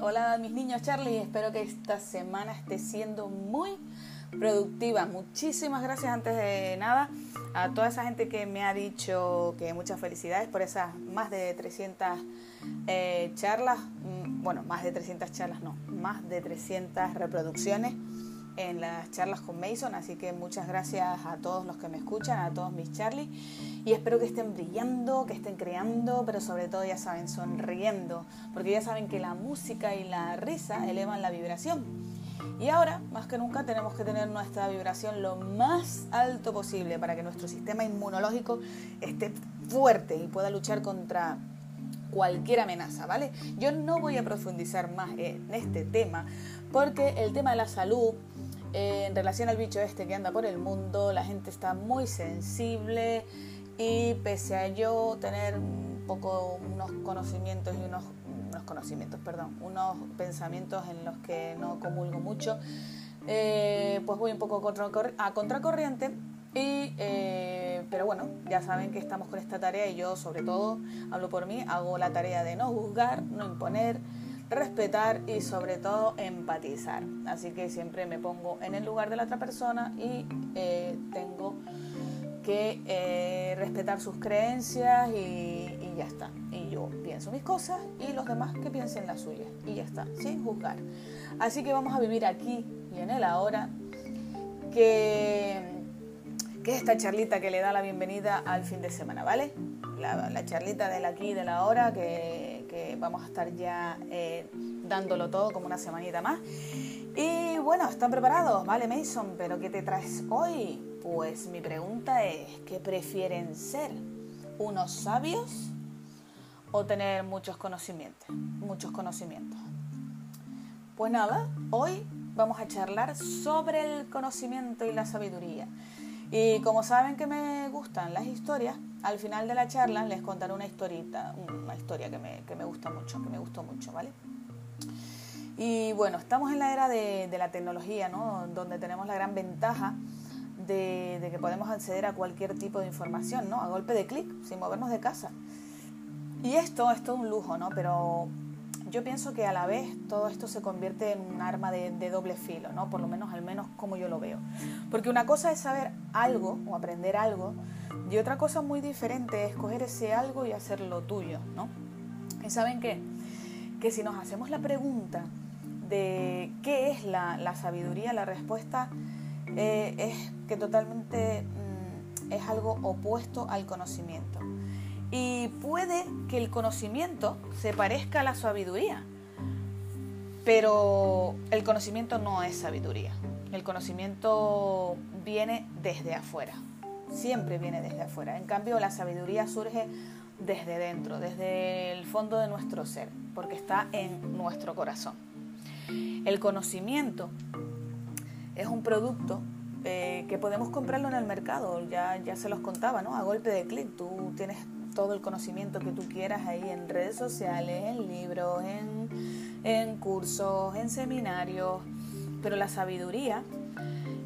Hola mis niños Charlie, espero que esta semana esté siendo muy productiva. Muchísimas gracias antes de nada a toda esa gente que me ha dicho que muchas felicidades por esas más de 300 eh, charlas, mm, bueno, más de 300 charlas no, más de 300 reproducciones en las charlas con Mason, así que muchas gracias a todos los que me escuchan, a todos mis Charlie, y espero que estén brillando, que estén creando, pero sobre todo ya saben, sonriendo, porque ya saben que la música y la risa elevan la vibración. Y ahora, más que nunca, tenemos que tener nuestra vibración lo más alto posible para que nuestro sistema inmunológico esté fuerte y pueda luchar contra cualquier amenaza, ¿vale? Yo no voy a profundizar más en este tema porque el tema de la salud en relación al bicho este que anda por el mundo, la gente está muy sensible y pese a yo tener un poco unos conocimientos y unos, unos conocimientos, perdón, unos pensamientos en los que no comulgo mucho, eh, pues voy un poco a contracorriente y, eh, pero bueno, ya saben que estamos con esta tarea y yo sobre todo, hablo por mí, hago la tarea de no juzgar, no imponer, respetar y sobre todo empatizar. Así que siempre me pongo en el lugar de la otra persona y eh, tengo que eh, respetar sus creencias y, ya está. Y yo pienso mis cosas y los demás que piensen las suyas y ya está, sin juzgar. Así que vamos a vivir aquí y en el ahora que, que es esta charlita que le da la bienvenida al fin de semana, ¿vale? La, charlita del aquí y del ahora que vamos a estar ya eh, dándolo todo como una semanita más. Y bueno, ¿están preparados? Vale, Mason, pero ¿qué te traes hoy? Pues mi pregunta es, ¿qué prefieren ser? ¿Unos sabios o tener muchos conocimientos? Muchos conocimientos. Pues nada, hoy vamos a charlar sobre el conocimiento y la sabiduría. Y como saben que me gustan las historias, al final de la charla les contaré una historita, una historia que me, que me gusta mucho, que me gustó mucho, ¿vale? Y bueno, estamos en la era de, la tecnología, ¿no? Donde tenemos la gran ventaja de, de, que podemos acceder a cualquier tipo de información, ¿no? A golpe de clic, sin movernos de casa. Y esto es todo un lujo, ¿no? Pero yo pienso que a la vez todo esto se convierte en un arma de, doble filo, ¿no? Por lo menos al menos como yo lo veo. Porque una cosa es saber algo o aprender algo y otra cosa muy diferente es coger ese algo y hacerlo tuyo, ¿no? Y saben qué? Que si nos hacemos la pregunta de qué es la, sabiduría, la respuesta eh, es que totalmente mm, es algo opuesto al conocimiento. Y puede que el conocimiento se parezca a la sabiduría, pero el conocimiento no es sabiduría. El conocimiento viene desde afuera, siempre viene desde afuera. En cambio, la sabiduría surge desde dentro, desde el fondo de nuestro ser, porque está en nuestro corazón. El conocimiento es un producto eh, que podemos comprarlo en el mercado, ya, ya se los contaba, ¿no? A golpe de clic, tú tienes todo el conocimiento que tú quieras ahí en redes sociales, en libros, en, cursos, en seminarios, pero la sabiduría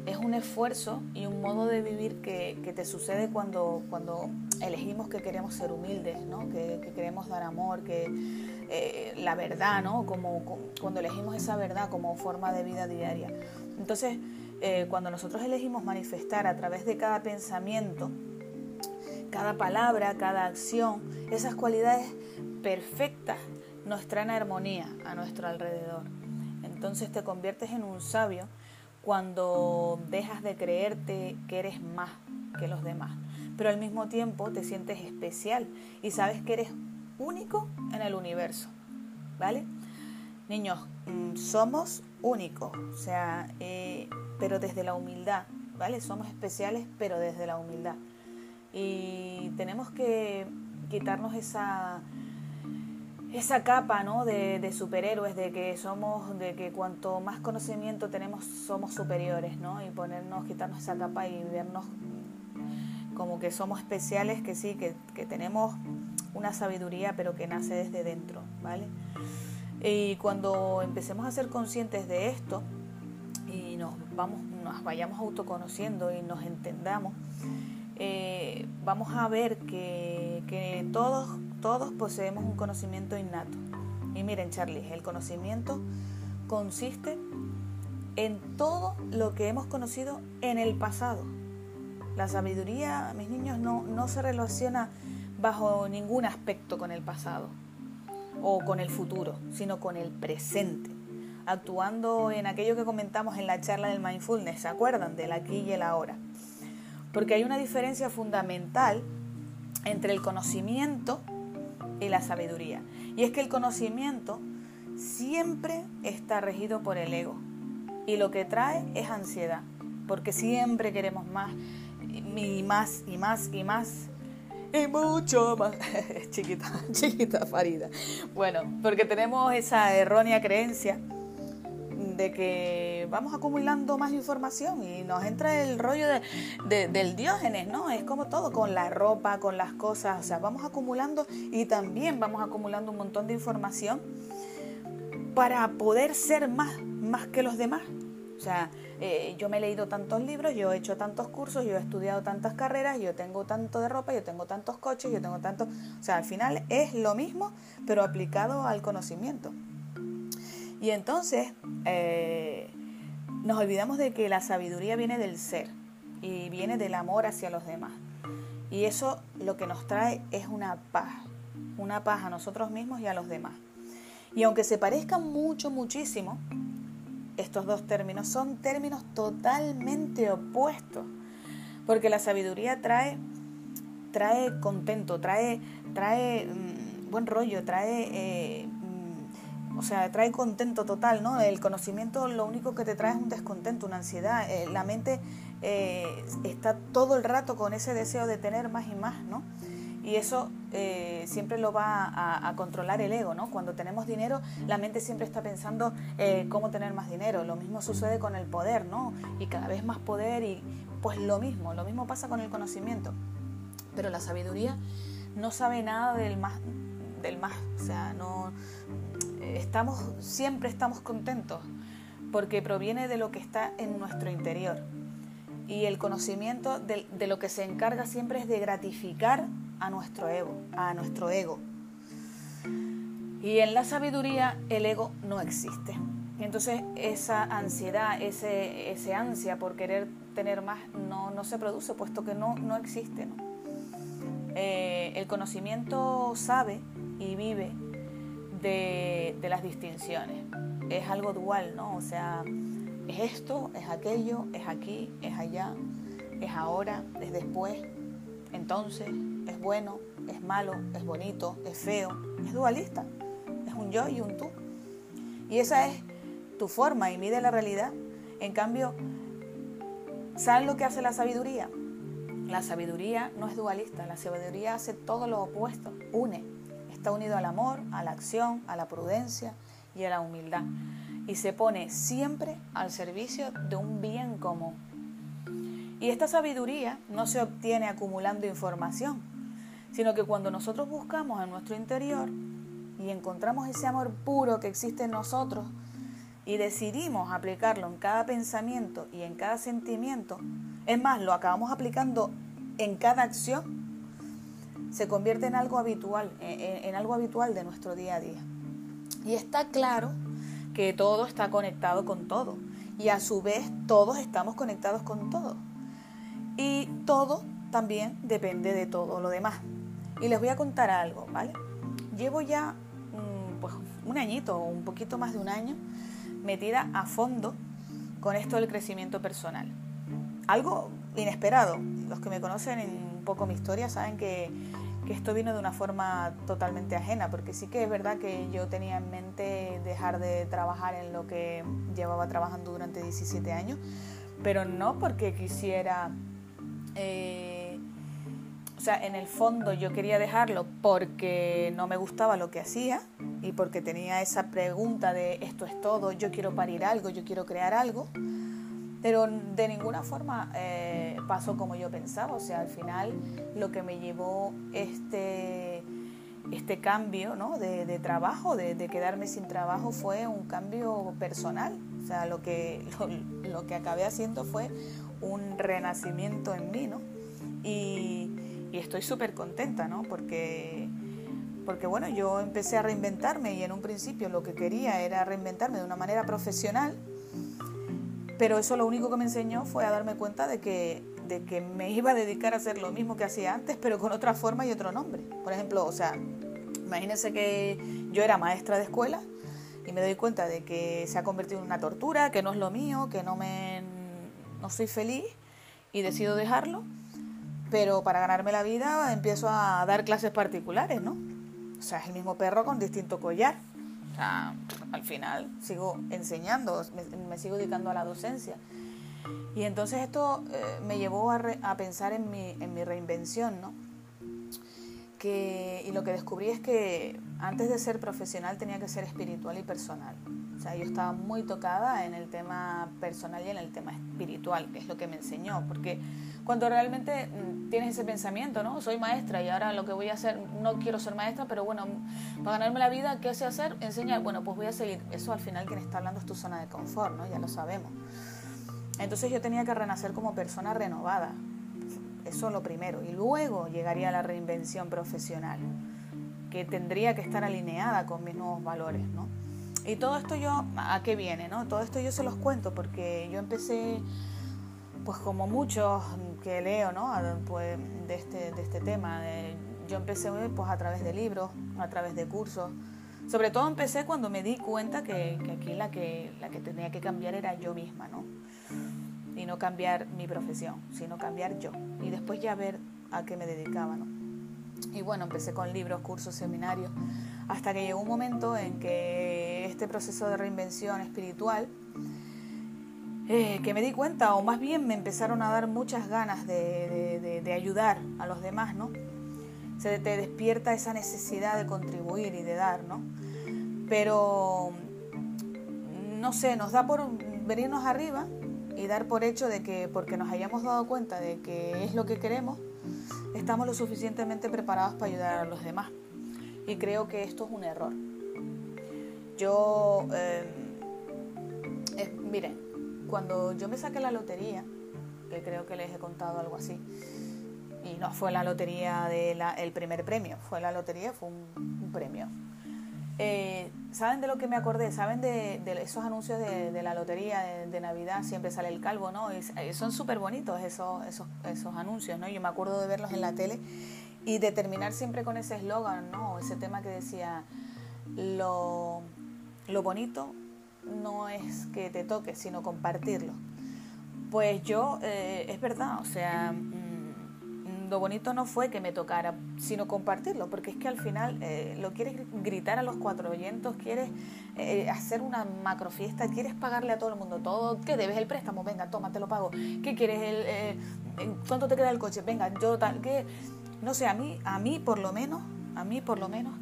es un esfuerzo y un modo de vivir que, te sucede cuando, cuando elegimos que queremos ser humildes, ¿no? que, queremos dar amor, que eh, la verdad, ¿no? Como, cuando elegimos esa verdad como forma de vida diaria. Entonces, eh, cuando nosotros elegimos manifestar a través de cada pensamiento, cada palabra, cada acción, esas cualidades perfectas nos traen armonía a nuestro alrededor. Entonces te conviertes en un sabio cuando dejas de creerte que eres más que los demás, pero al mismo tiempo te sientes especial y sabes que eres único en el universo, ¿vale? Niños, mm, somos únicos, o sea, eh, pero desde la humildad, ¿vale? Somos especiales, pero desde la humildad y tenemos que quitarnos esa esa capa ¿no? de, superhéroes de que somos de que cuanto más conocimiento tenemos somos superiores ¿no? y ponernos quitarnos esa capa y vernos como que somos especiales que sí que, que tenemos una sabiduría pero que nace desde dentro vale y cuando empecemos a ser conscientes de esto y nos vamos nos vayamos autoconociendo y nos entendamos eh, vamos a ver que, todos, todos poseemos un conocimiento innato, Y miren, Charlie, el conocimiento consiste en todo lo que hemos conocido en el pasado. La sabiduría, mis niños, no, no se relaciona bajo ningún aspecto con el pasado o con el futuro, sino con el presente, actuando en aquello que comentamos en la charla del mindfulness, ¿se acuerdan? Del aquí y el ahora. Porque hay una diferencia fundamental entre el conocimiento y la sabiduría. Y es que el conocimiento siempre está regido por el ego. Y lo que trae es ansiedad. Porque siempre queremos más y más y más y más. Y mucho más. chiquita, chiquita Farida. Bueno, porque tenemos esa errónea creencia de que vamos acumulando más información y nos entra el rollo de, del diógenes, ¿no? Es como todo, con la ropa, con las cosas, o sea, vamos acumulando y también vamos acumulando un montón de información para poder ser más, más que los demás. O sea, eh, yo me he leído tantos libros, yo he hecho tantos cursos, yo he estudiado tantas carreras, yo tengo tanto de ropa, yo tengo tantos coches, yo tengo tanto... O sea, al final es lo mismo, pero aplicado al conocimiento. Y entonces eh, nos olvidamos de que la sabiduría viene del ser y viene del amor hacia los demás. Y eso lo que nos trae es una paz, una paz a nosotros mismos y a los demás. Y aunque se parezcan mucho, muchísimo, estos dos términos son términos totalmente opuestos. Porque la sabiduría trae, trae contento, trae, trae mm, buen rollo, trae eh, o sea, trae contento total, ¿no? El conocimiento lo único que te trae es un descontento, una ansiedad. Eh, la mente eh, está todo el rato con ese deseo de tener más y más, ¿no? Y eso eh, siempre lo va a, controlar el ego, ¿no? Cuando tenemos dinero, la mente siempre está pensando cómo tener más dinero. Lo mismo sucede con el poder, ¿no? Y cada vez más poder y pues lo mismo, lo mismo pasa con el conocimiento. Pero la sabiduría no sabe nada del más, del más, o sea, no estamos, siempre estamos contentos porque proviene de lo que está en nuestro interior. Y el conocimiento de, lo que se encarga siempre es de gratificar a nuestro ego, a nuestro ego. Y en la sabiduría el ego no existe. Y entonces esa ansiedad, ese, ese ansia por querer tener más no, no se produce, puesto que no, no existe. Eh, el conocimiento sabe y vive de, las distinciones. Es algo dual, ¿no? O sea, es esto, es aquello, es aquí, es allá, es ahora, es después, entonces, es bueno, es malo, es bonito, es feo, es dualista, es un yo y un tú. Y esa es tu forma y mide la realidad. En cambio, ¿sabes lo que hace la sabiduría? La sabiduría no es dualista, la sabiduría hace todo lo opuesto, une está unido al amor, a la acción, a la prudencia y a la humildad. Y se pone siempre al servicio de un bien común. Y esta sabiduría no se obtiene acumulando información, sino que cuando nosotros buscamos en nuestro interior y encontramos ese amor puro que existe en nosotros y decidimos aplicarlo en cada pensamiento y en cada sentimiento, es más, lo acabamos aplicando en cada acción, se convierte en algo habitual, en, algo habitual de nuestro día a día. Y está claro que todo está conectado con todo. Y a su vez todos estamos conectados con todo. Y todo también depende de todo lo demás. Y les voy a contar algo, ¿vale? Llevo ya mm, pues, un añito un poquito más de un año metida a fondo con esto del crecimiento personal. Algo inesperado. Los que me conocen un poco mi historia saben que que esto vino de una forma totalmente ajena, porque sí que es verdad que yo tenía en mente dejar de trabajar en lo que llevaba trabajando durante 17 años, pero no porque quisiera, eh, o sea, en el fondo yo quería dejarlo porque no me gustaba lo que hacía y porque tenía esa pregunta de esto es todo, yo quiero parir algo, yo quiero crear algo pero de ninguna forma eh, pasó como yo pensaba. O sea, al final lo que me llevó este, este cambio ¿no? de, trabajo, de, quedarme sin trabajo, fue un cambio personal. O sea, lo que, lo, que acabé haciendo fue un renacimiento en mí, ¿no? Y, y estoy súper contenta, ¿no? Porque porque bueno, yo empecé a reinventarme y en un principio lo que quería era reinventarme de una manera profesional, pero eso lo único que me enseñó fue a darme cuenta de que, de que me iba a dedicar a hacer lo mismo que hacía antes, pero con otra forma y otro nombre. Por ejemplo, o sea, imagínense que yo era maestra de escuela y me doy cuenta de que se ha convertido en una tortura, que no es lo mío, que no me no soy feliz y decido dejarlo, pero para ganarme la vida empiezo a dar clases particulares, ¿no? O sea, es el mismo perro con distinto collar. O sea, al final sigo enseñando, me, sigo dedicando a la docencia. Y entonces esto eh, me llevó a, a pensar en mi, en mi reinvención, ¿no? y lo que descubrí es que antes de ser profesional tenía que ser espiritual y personal. Sea, yo estaba muy tocada en el tema personal y en el tema espiritual, que es lo que me enseñó, porque cuando realmente mm, tienes ese pensamiento, ¿no? Soy maestra y ahora lo que voy a hacer, no quiero ser maestra, pero bueno, para ganarme la vida, ¿qué sé hacer? Enseñar. Bueno, pues voy a seguir. Eso al final quien está hablando es tu zona de confort, ¿no? Ya lo sabemos. Entonces yo tenía que renacer como persona renovada, eso lo primero. Y luego llegaría la reinvención profesional, que tendría que estar alineada con mis nuevos valores, ¿no? Y todo esto yo, ¿a qué viene, no? Todo esto yo se los cuento porque yo empecé, pues como muchos que leo, ¿no? Pues de este, de este tema, yo empecé pues a través de libros, a través de cursos. Sobre todo empecé cuando me di cuenta que, que aquí la que, la que tenía que cambiar era yo misma, ¿no? y no cambiar mi profesión, sino cambiar yo y después ya ver a qué me dedicaba. ¿no? Y bueno, empecé con libros, cursos, seminarios, hasta que llegó un momento en que este proceso de reinvención espiritual, eh, que me di cuenta, o más bien me empezaron a dar muchas ganas de, de ayudar a los demás, ¿no? Se te despierta esa necesidad de contribuir y de dar, ¿no? Pero, no sé, nos da por venirnos arriba y dar por hecho de que porque nos hayamos dado cuenta de que es lo que queremos, estamos lo suficientemente preparados para ayudar a los demás. Y creo que esto es un error. Yo, eh, miren, cuando yo me saqué la lotería, que creo que les he contado algo así, y no fue la lotería del primer premio, fue la lotería, fue un premio eh, ¿Saben de lo que me acordé? ¿Saben de, esos anuncios de, la lotería de, Navidad? Siempre sale el calvo, ¿no? Y, eh, son súper bonitos esos, esos, esos anuncios, ¿no? Yo me acuerdo de verlos en la tele y de terminar siempre con ese eslogan, ¿no? Ese tema que decía, lo, lo bonito no es que te toque, sino compartirlo. Pues yo, eh, es verdad, o sea lo bonito no fue que me tocara, sino compartirlo, porque es que al final eh, lo quieres gritar a los cuatro oyentes, quieres eh, hacer una macro fiesta, quieres pagarle a todo el mundo todo, ¿qué debes el préstamo? Venga, toma, te lo pago. ¿Qué quieres? El, eh, ¿Cuánto te queda el coche? Venga, yo tal, que no sé, a mí, a mí por lo menos, a mí por lo menos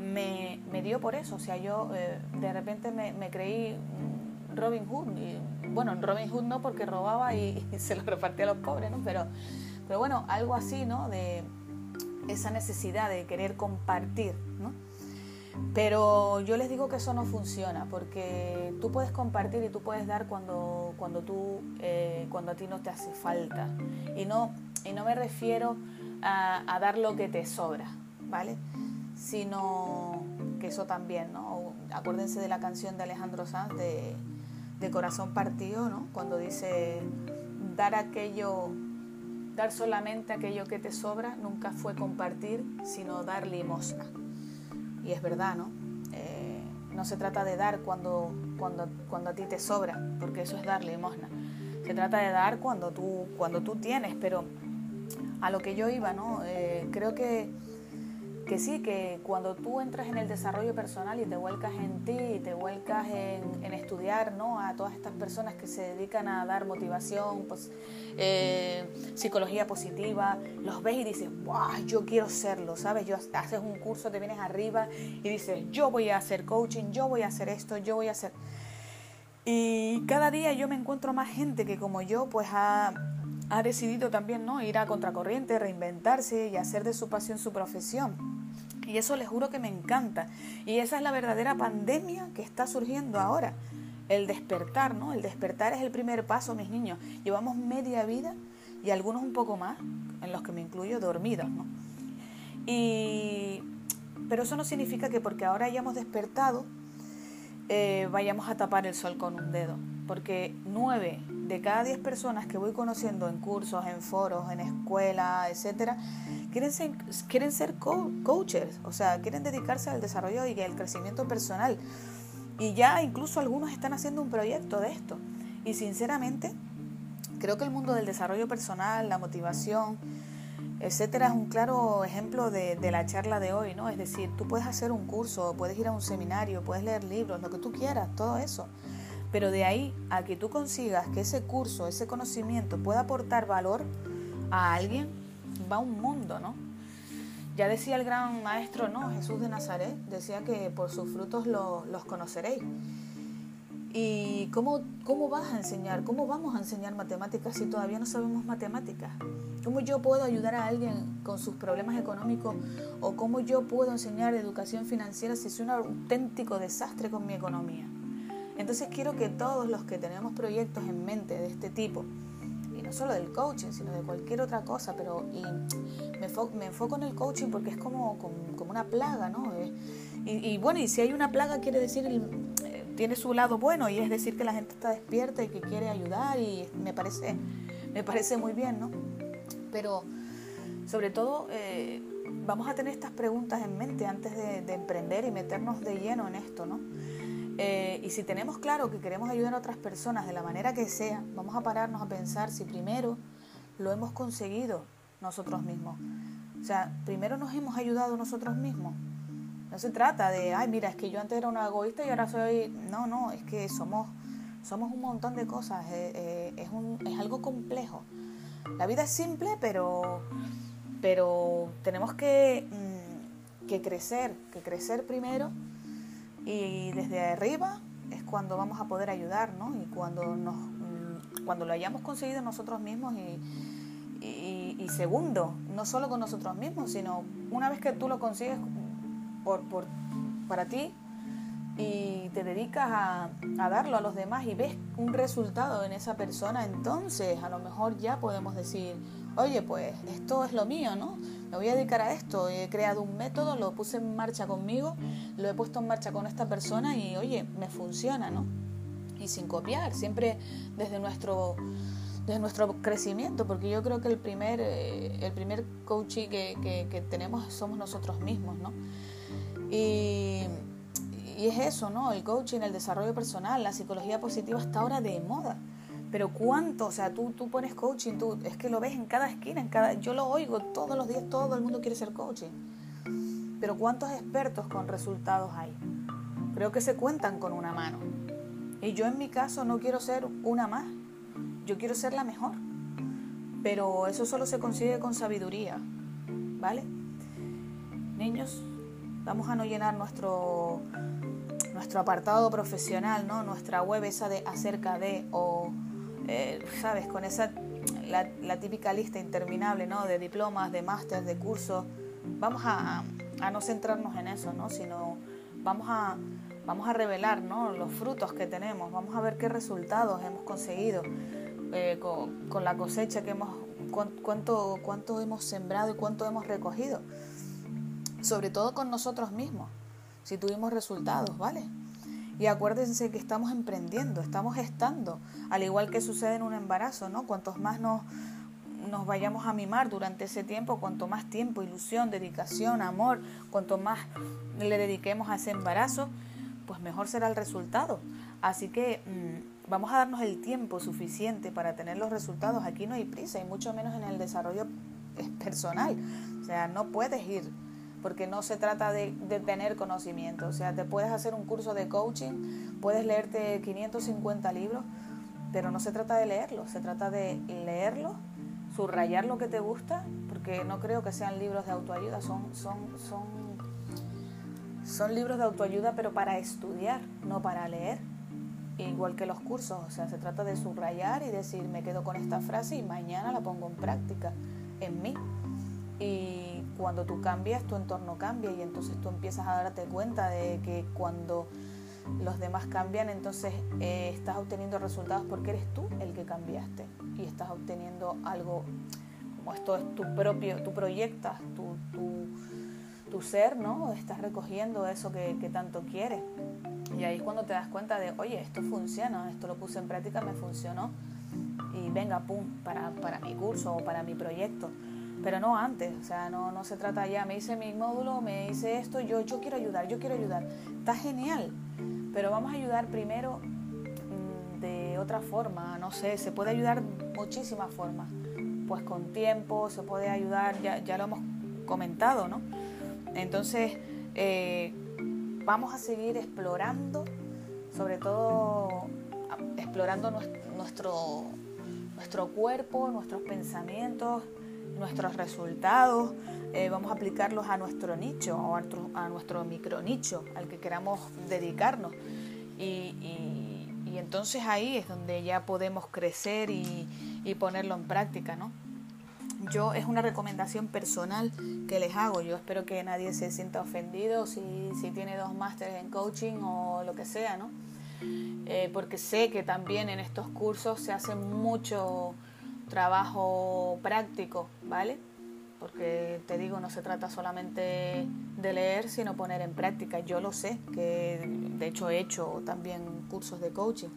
me, me dio por eso, o sea, yo de repente me, me creí Robin Hood, y, bueno, Robin Hood no porque robaba y, y se lo repartía a los pobres, ¿no? Pero pero bueno, algo así, ¿no? De esa necesidad de querer compartir, ¿no? Pero yo les digo que eso no funciona, porque tú puedes compartir y tú puedes dar cuando, cuando, tú, eh, cuando a ti no te hace falta. Y no, y no me refiero a, dar lo que te sobra, ¿vale? Sino que eso también, ¿no? Acuérdense de la canción de Alejandro Sanz de, de Corazón Partido, ¿no? Cuando dice dar aquello Dar solamente aquello que te sobra nunca fue compartir, sino dar limosna. Y es verdad, ¿no? Eh, no se trata de dar cuando, cuando, cuando a ti te sobra, porque eso es dar limosna. Se trata de dar cuando tú, cuando tú tienes, pero a lo que yo iba, ¿no? Eh, creo que que sí, que cuando tú entras en el desarrollo personal y te vuelcas en ti, y te vuelcas en, estudiar ¿no? a todas estas personas que se dedican a dar motivación, pues, eh, psicología positiva, los ves y dices, wow, yo quiero serlo, ¿sabes? Yo haces un curso, te vienes arriba y dices, yo voy a hacer coaching, yo voy a hacer esto, yo voy a hacer... Y cada día yo me encuentro más gente que como yo, pues ha ha decidido también ¿no? ir a contracorriente, reinventarse y hacer de su pasión su profesión. Y eso les juro que me encanta. Y esa es la verdadera pandemia que está surgiendo ahora. El despertar, ¿no? El despertar es el primer paso, mis niños. Llevamos media vida y algunos un poco más, en los que me incluyo, dormidos, ¿no? Y pero eso no significa que porque ahora hayamos despertado eh, vayamos a tapar el sol con un dedo, porque nueve de cada diez personas que voy conociendo en cursos, en foros, en escuela, etcétera, quieren ser, quieren ser coaches, o sea, quieren dedicarse al desarrollo y al crecimiento personal. Y ya incluso algunos están haciendo un proyecto de esto. Y sinceramente, creo que el mundo del desarrollo personal, la motivación, etcétera, es un claro ejemplo de, la charla de hoy, ¿no? Es decir, tú puedes hacer un curso, puedes ir a un seminario, puedes leer libros, lo que tú quieras, todo eso. Pero de ahí a que tú consigas que ese curso, ese conocimiento pueda aportar valor a alguien, va un mundo, ¿no? Ya decía el gran maestro, ¿no? Jesús de Nazaret, decía que por sus frutos los conoceréis. ¿Y cómo, cómo vas a enseñar? ¿Cómo vamos a enseñar matemáticas si todavía no sabemos matemáticas? ¿Cómo yo puedo ayudar a alguien con sus problemas económicos? ¿O cómo yo puedo enseñar educación financiera si soy un auténtico desastre con mi economía? Entonces quiero que todos los que tenemos proyectos en mente de este tipo, y no solo del coaching, sino de cualquier otra cosa, pero me, enfoco, en el coaching porque es como, como, una plaga, ¿no? Eh, y, y, bueno, y si hay una plaga quiere decir el, tiene su lado bueno y es decir que la gente está despierta y que quiere ayudar y me parece, me parece muy bien, ¿no? Pero sobre todo eh, vamos a tener estas preguntas en mente antes de, emprender y meternos de lleno en esto, ¿no? Eh, y si tenemos claro que queremos ayudar a otras personas de la manera que sea, vamos a pararnos a pensar si primero lo hemos conseguido nosotros mismos. O sea, primero nos hemos ayudado nosotros mismos no se trata de, ay, mira, es que yo antes era una egoísta y ahora soy... No, no, es que somos, somos un montón de cosas, eh, eh, es, un, es algo complejo. La vida es simple, pero, pero tenemos que, mm, que crecer, que crecer primero y desde arriba es cuando vamos a poder ayudar, ¿no? Y cuando, nos, mm, cuando lo hayamos conseguido nosotros mismos y, y segundo, no solo con nosotros mismos, sino una vez que tú lo consigues por, por, para ti y te dedicas a, a, darlo a los demás y ves un resultado en esa persona, entonces a lo mejor ya podemos decir, oye, pues esto es lo mío, ¿no? Me voy a dedicar a esto, he creado un método, lo puse en marcha conmigo, lo he puesto en marcha con esta persona y, oye, me funciona, ¿no? Y sin copiar, siempre desde nuestro nuestro crecimiento, porque yo creo que el primer, eh, el primer coaching que, tenemos somos nosotros mismos, ¿no? Y, es eso, ¿no? El coaching, el desarrollo personal, la psicología positiva está ahora de moda. Pero cuánto, o sea, tú, tú pones coaching, tú, es que lo ves en cada esquina, en cada, yo lo oigo todos los días, todo el mundo quiere ser coaching. Pero ¿cuántos expertos con resultados hay? Creo que se cuentan con una mano. Y yo en mi caso no quiero ser una más, yo quiero ser la mejor. Pero eso solo se consigue con sabiduría, ¿vale? Niños, vamos a no llenar nuestro, nuestro apartado profesional, ¿no? Nuestra web esa de acerca de o, eh, ¿sabes? Con esa, la, típica lista interminable, ¿no? De diplomas, de másteres, de cursos. Vamos a, a, no centrarnos en eso, ¿no? Sino vamos a, vamos a revelar, ¿no? Los frutos que tenemos. Vamos a ver qué resultados hemos conseguido eh, con, la cosecha que hemos, cuánto, cuánto hemos sembrado y cuánto hemos recogido sobre todo con nosotros mismos, si tuvimos resultados, ¿vale? Y acuérdense que estamos emprendiendo, estamos gestando, al igual que sucede en un embarazo, ¿no? Cuantos más nos, nos vayamos a mimar durante ese tiempo, cuanto más tiempo, ilusión, dedicación, amor, cuanto más le dediquemos a ese embarazo, pues mejor será el resultado. Así que mm, vamos a darnos el tiempo suficiente para tener los resultados. Aquí no hay prisa y mucho menos en el desarrollo personal. O sea, no puedes ir porque no se trata de, tener conocimiento. O sea, te puedes hacer un curso de coaching, puedes leerte 550 libros, pero no se trata de leerlo, se trata de leerlo, subrayar lo que te gusta, porque no creo que sean libros de autoayuda, son, son, son, son libros de autoayuda, pero para estudiar, no para leer. Igual que los cursos, o sea, se trata de subrayar y decir, me quedo con esta frase y mañana la pongo en práctica en mí. Y cuando tú cambias, tu entorno cambia y entonces tú empiezas a darte cuenta de que cuando los demás cambian, entonces eh, estás obteniendo resultados porque eres tú el que cambiaste y estás obteniendo algo como esto es tu propio, tú proyectas tu, tu ser, ¿no? Estás recogiendo eso que, tanto quieres. Y ahí es cuando te das cuenta de, oye, esto funciona, esto lo puse en práctica, me funcionó. Y venga, pum, para, para mi curso o para mi proyecto. Pero no antes, o sea, no, no se trata ya, me hice mi módulo, me hice esto, yo, yo quiero ayudar, yo quiero ayudar. Está genial, pero vamos a ayudar primero mm, de otra forma, no sé, se puede ayudar muchísimas formas. Pues con tiempo, se puede ayudar, ya, ya lo hemos comentado, ¿no? Entonces, eh, vamos a seguir explorando, sobre todo explorando nuestro, nuestro cuerpo, nuestros pensamientos, nuestros resultados, eh, vamos a aplicarlos a nuestro nicho o a nuestro, micro nicho al que queramos dedicarnos. Y, entonces ahí es donde ya podemos crecer y, y ponerlo en práctica, ¿no? yo es una recomendación personal que les hago. Yo espero que nadie se sienta ofendido si, si tiene dos másteres en coaching o lo que sea, ¿no? Eh, porque sé que también en estos cursos se hace mucho trabajo práctico, ¿vale? Porque te digo, no se trata solamente de leer, sino poner en práctica. Yo lo sé, que de hecho he hecho también cursos de coaching.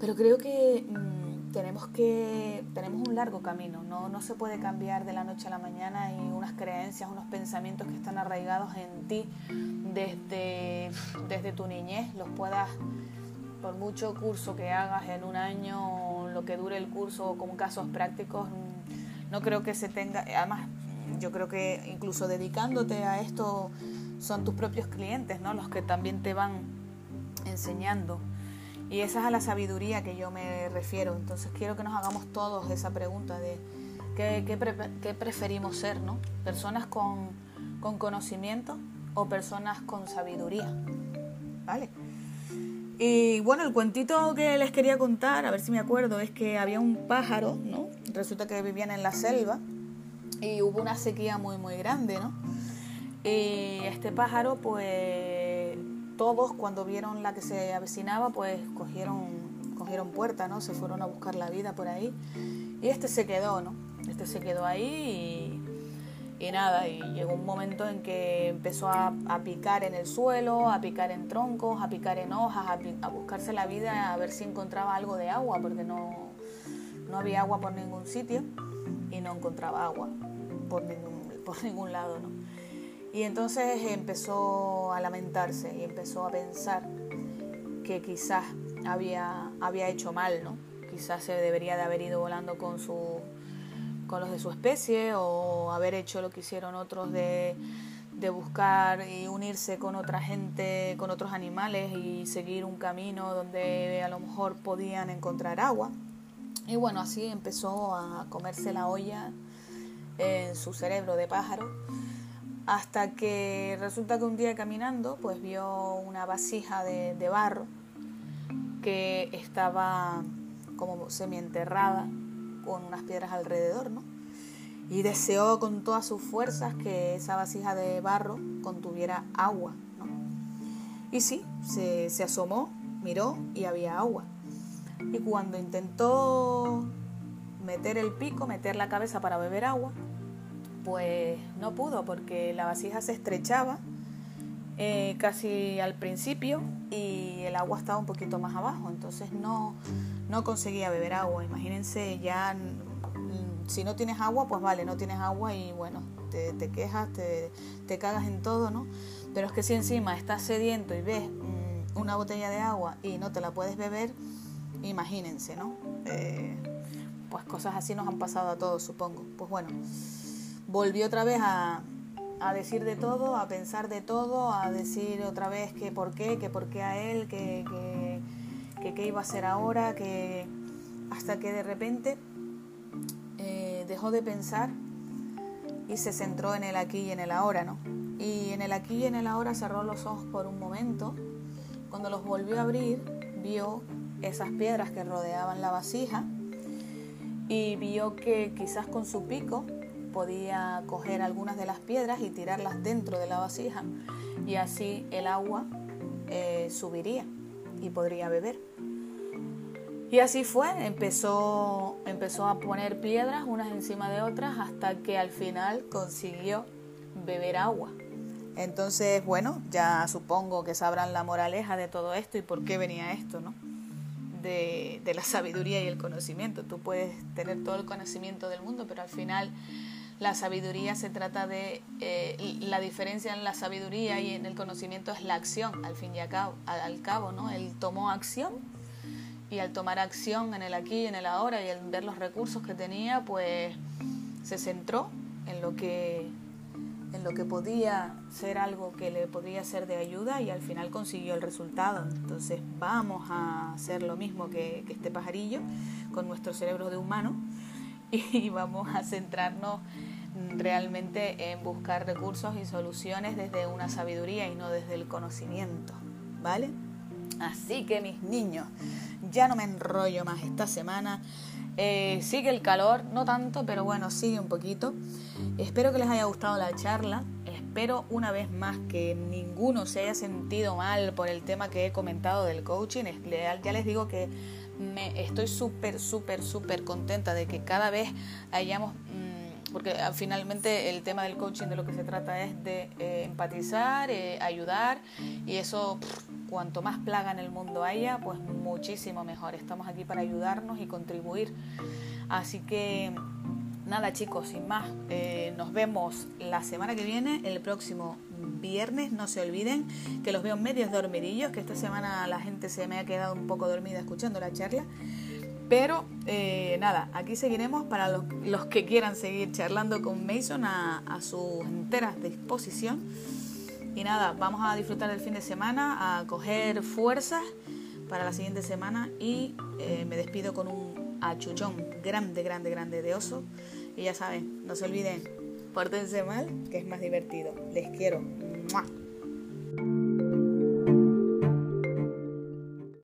Pero creo que... Mm, tenemos que tenemos un largo camino, no, no se puede cambiar de la noche a la mañana y unas creencias, unos pensamientos que están arraigados en ti desde, desde tu niñez, los puedas, por mucho curso que hagas en un año, lo que dure el curso, como casos prácticos, no creo que se tenga, además yo creo que incluso dedicándote a esto son tus propios clientes, ¿no? Los que también te van enseñando. Y esa es a la sabiduría que yo me refiero. Entonces quiero que nos hagamos todos esa pregunta de qué, preferimos ser, ¿no? Personas con, conocimiento o personas con sabiduría. ¿Vale? Y bueno, el cuentito que les quería contar, a ver si me acuerdo, es que había un pájaro, ¿no? Resulta que vivían en la selva y hubo una sequía muy, muy grande, ¿no? Y este pájaro, pues todos cuando vieron la que se avecinaba, pues cogieron, cogieron puerta, ¿no? Se fueron a buscar la vida por ahí. Y este se quedó, ¿no? Este se quedó ahí y, nada, y llegó un momento en que empezó a, picar en el suelo, a picar en troncos, a picar en hojas, a, buscarse la vida, a ver si encontraba algo de agua, porque no, no había agua por ningún sitio y no encontraba agua por ningún, por ningún lado, ¿no? Y entonces empezó a lamentarse y empezó a pensar que quizás había, había hecho mal, ¿no? Quizás se debería de haber ido volando con, su, con los de su especie o haber hecho lo que hicieron otros de, de buscar y unirse con otra gente, con otros animales y seguir un camino donde a lo mejor podían encontrar agua. Y bueno, así empezó a comerse la olla en su cerebro de pájaro hasta que resulta que un día caminando pues vio una vasija de, barro que estaba como semienterrada con unas piedras alrededor, ¿no? Y deseó con todas sus fuerzas que esa vasija de barro contuviera agua, ¿no? Y sí, se, se asomó, miró y había agua. Y cuando intentó meter el pico, meter la cabeza para beber agua, pues no pudo porque la vasija se estrechaba eh, casi al principio y el agua estaba un poquito más abajo, entonces no, no conseguía beber agua. Imagínense ya, si no tienes agua, pues vale, no tienes agua y bueno, te, quejas, te, te, cagas en todo, ¿no? Pero es que si encima estás sediento y ves mm, una botella de agua y no te la puedes beber, imagínense, ¿no? Eh, pues cosas así nos han pasado a todos, supongo. Pues bueno volvió otra vez a, decir de todo, a pensar de todo, a decir otra vez que por qué, que por qué a él, que, qué iba a hacer ahora, que hasta que de repente eh, dejó de pensar y se centró en el aquí y en el ahora, ¿no? Y en el aquí y en el ahora cerró los ojos por un momento. Cuando los volvió a abrir, vio esas piedras que rodeaban la vasija y vio que quizás con su pico podía coger algunas de las piedras y tirarlas dentro de la vasija y así el agua eh, subiría y podría beber. Y así fue, empezó, empezó a poner piedras unas encima de otras hasta que al final consiguió beber agua. Entonces, bueno, ya supongo que sabrán la moraleja de todo esto y por qué venía esto, ¿no? De, de la sabiduría y el conocimiento. Tú puedes tener todo el conocimiento del mundo, pero al final la sabiduría se trata de, eh, la diferencia en la sabiduría y en el conocimiento es la acción, al fin y al cabo, al cabo, ¿no? Él tomó acción y al tomar acción en el aquí y en el ahora y al ver los recursos que tenía, pues se centró en lo que en lo que podía ser algo que le podría ser de ayuda y al final consiguió el resultado. Entonces vamos a hacer lo mismo que, que este pajarillo con nuestro cerebro de humano y vamos a centrarnos realmente en buscar recursos y soluciones desde una sabiduría y no desde el conocimiento, ¿vale? Así que mis niños, ya no me enrollo más esta semana. Eh, sigue el calor, no tanto, pero bueno, sigue un poquito. Espero que les haya gustado la charla. Espero una vez más que ninguno se haya sentido mal por el tema que he comentado del coaching. Ya les digo que me estoy súper, súper, súper contenta de que cada vez hayamos porque ah, finalmente el tema del coaching de lo que se trata es de eh, empatizar, eh, ayudar y eso cuanto más plaga en el mundo haya, pues muchísimo mejor. Estamos aquí para ayudarnos y contribuir. Así que nada chicos, sin más, eh, nos vemos la semana que viene, el próximo viernes. No se olviden que los veo medios dormidillos, que esta semana la gente se me ha quedado un poco dormida escuchando la charla. Pero eh, nada, aquí seguiremos para los, que quieran seguir charlando con Mason a, su entera disposición. Y nada, vamos a disfrutar del fin de semana, a coger fuerzas para la siguiente semana y eh, me despido con un achuchón grande, grande, grande de oso. Y ya saben, no se olviden, pórtense mal, que es más divertido. Les quiero.